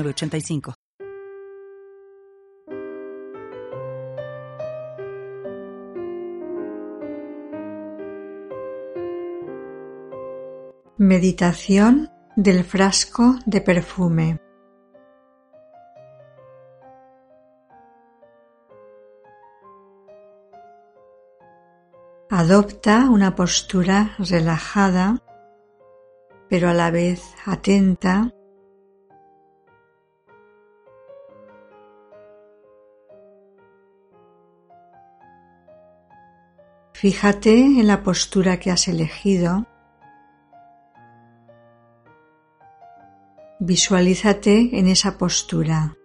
85 Meditación del frasco de perfume. Adopta una postura relajada, pero a la vez atenta Fíjate en la postura que has elegido. Visualízate en esa postura.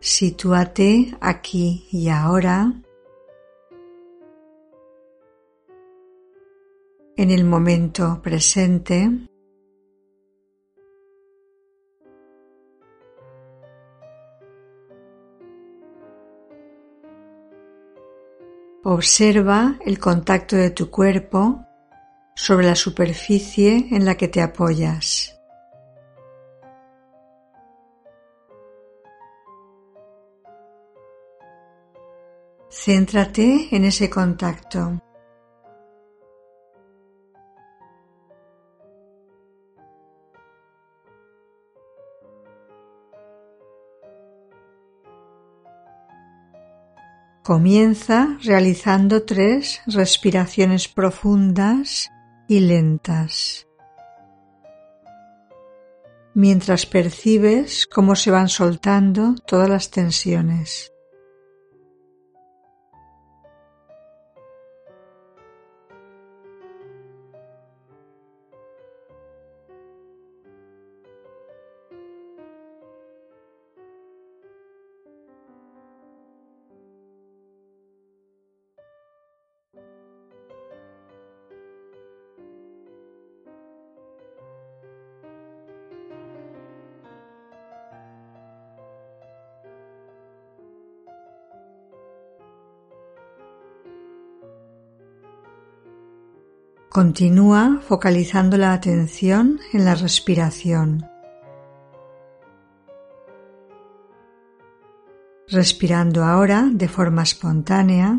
Sitúate aquí y ahora en el momento presente. Observa el contacto de tu cuerpo sobre la superficie en la que te apoyas. Céntrate en ese contacto. Comienza realizando tres respiraciones profundas y lentas, mientras percibes cómo se van soltando todas las tensiones. Continúa focalizando la atención en la respiración. Respirando ahora de forma espontánea.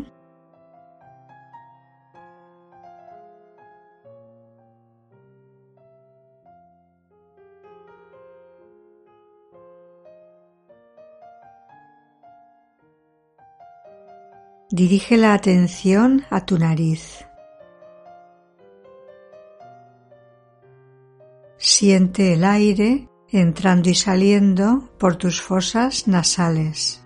Dirige la atención a tu nariz. Siente el aire entrando y saliendo por tus fosas nasales.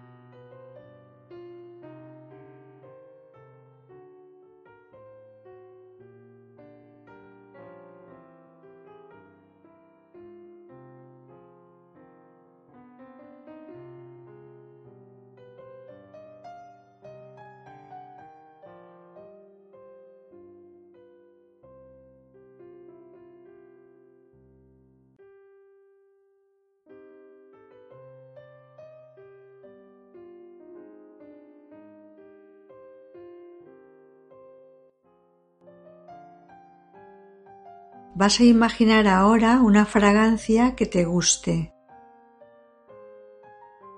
Vas a imaginar ahora una fragancia que te guste,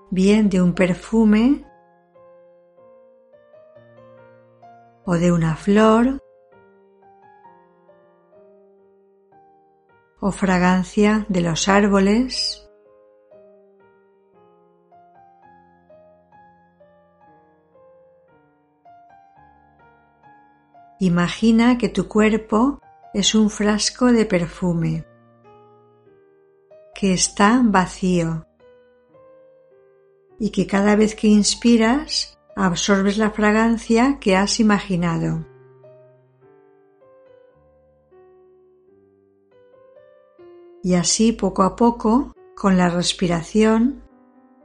bien de un perfume o de una flor o fragancia de los árboles. Imagina que tu cuerpo es un frasco de perfume que está vacío y que cada vez que inspiras absorbes la fragancia que has imaginado. Y así poco a poco, con la respiración,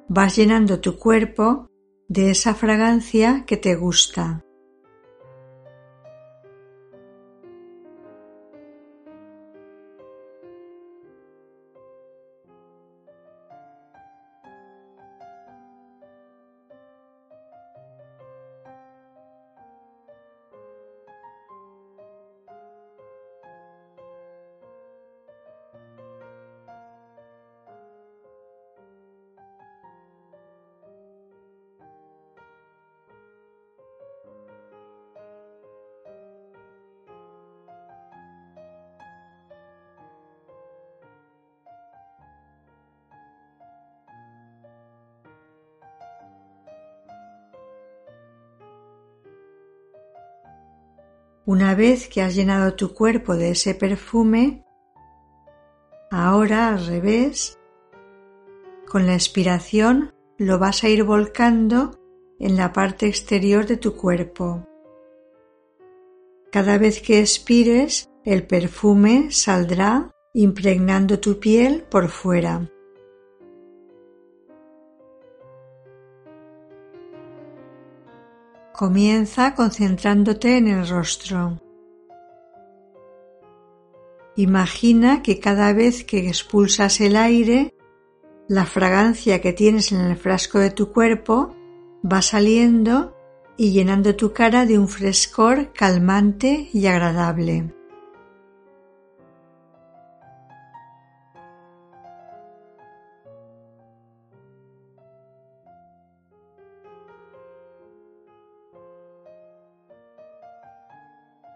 vas llenando tu cuerpo de esa fragancia que te gusta. Una vez que has llenado tu cuerpo de ese perfume, ahora al revés, con la expiración lo vas a ir volcando en la parte exterior de tu cuerpo. Cada vez que expires, el perfume saldrá impregnando tu piel por fuera. Comienza concentrándote en el rostro. Imagina que cada vez que expulsas el aire, la fragancia que tienes en el frasco de tu cuerpo va saliendo y llenando tu cara de un frescor calmante y agradable.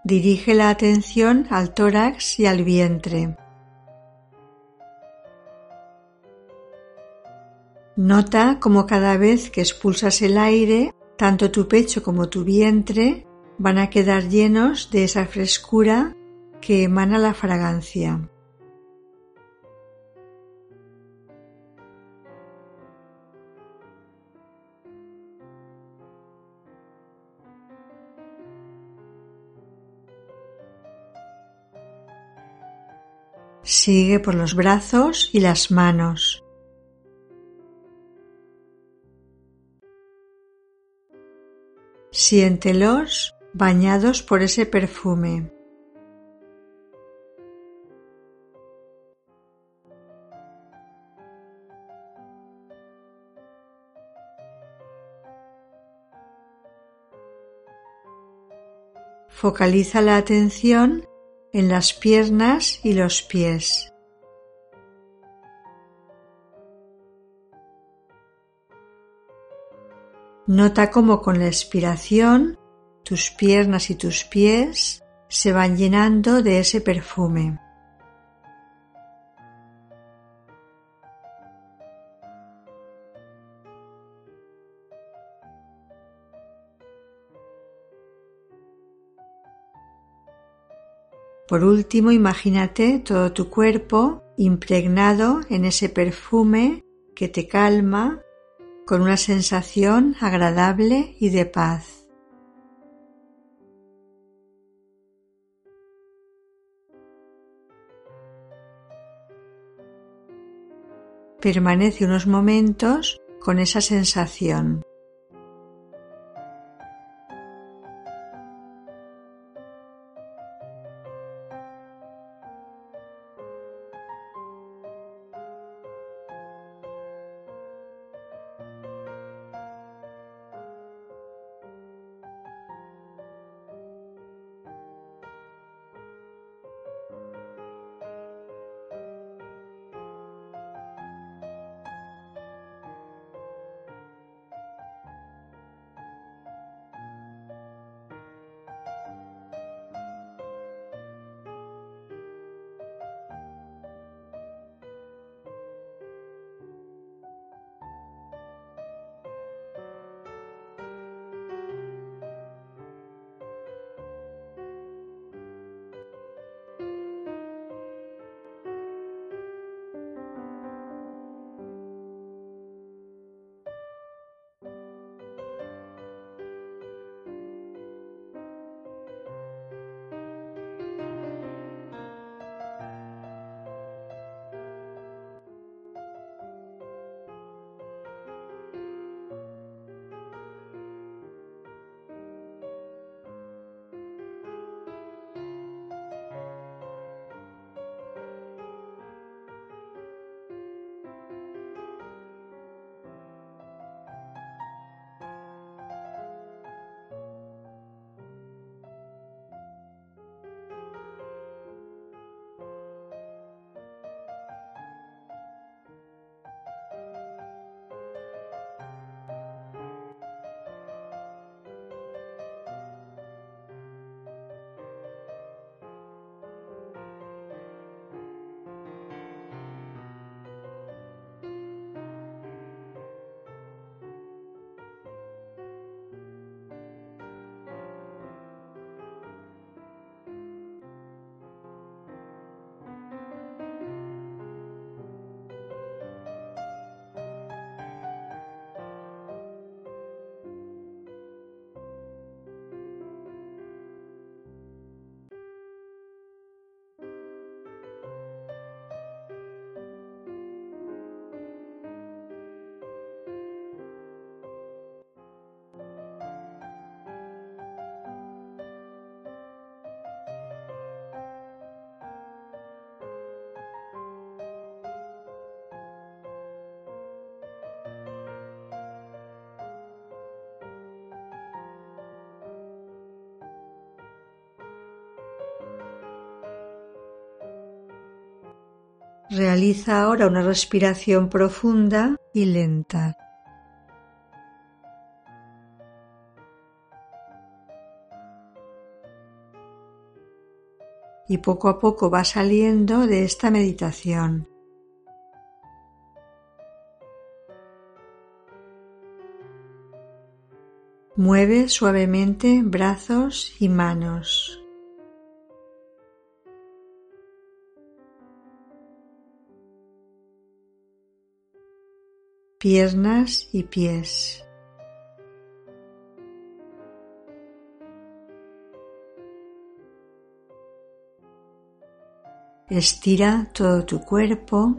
Dirige la atención al tórax y al vientre. Nota cómo cada vez que expulsas el aire, tanto tu pecho como tu vientre van a quedar llenos de esa frescura que emana la fragancia. Sigue por los brazos y las manos. Siéntelos bañados por ese perfume. Focaliza la atención en las piernas y los pies. Nota cómo con la expiración tus piernas y tus pies se van llenando de ese perfume. Por último, imagínate todo tu cuerpo impregnado en ese perfume que te calma con una sensación agradable y de paz. Permanece unos momentos con esa sensación. Realiza ahora una respiración profunda y lenta. Y poco a poco va saliendo de esta meditación. Mueve suavemente brazos y manos. Piernas y pies. Estira todo tu cuerpo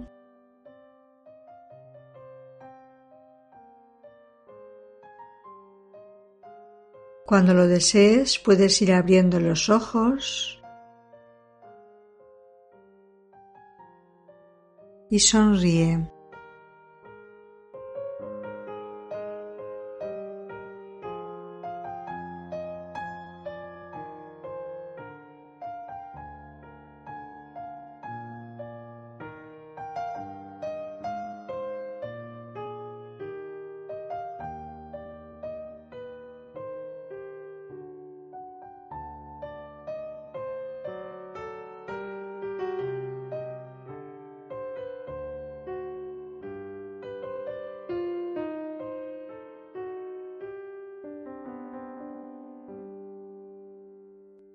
Cuando lo desees puedes ir abriendo los ojos y sonríe.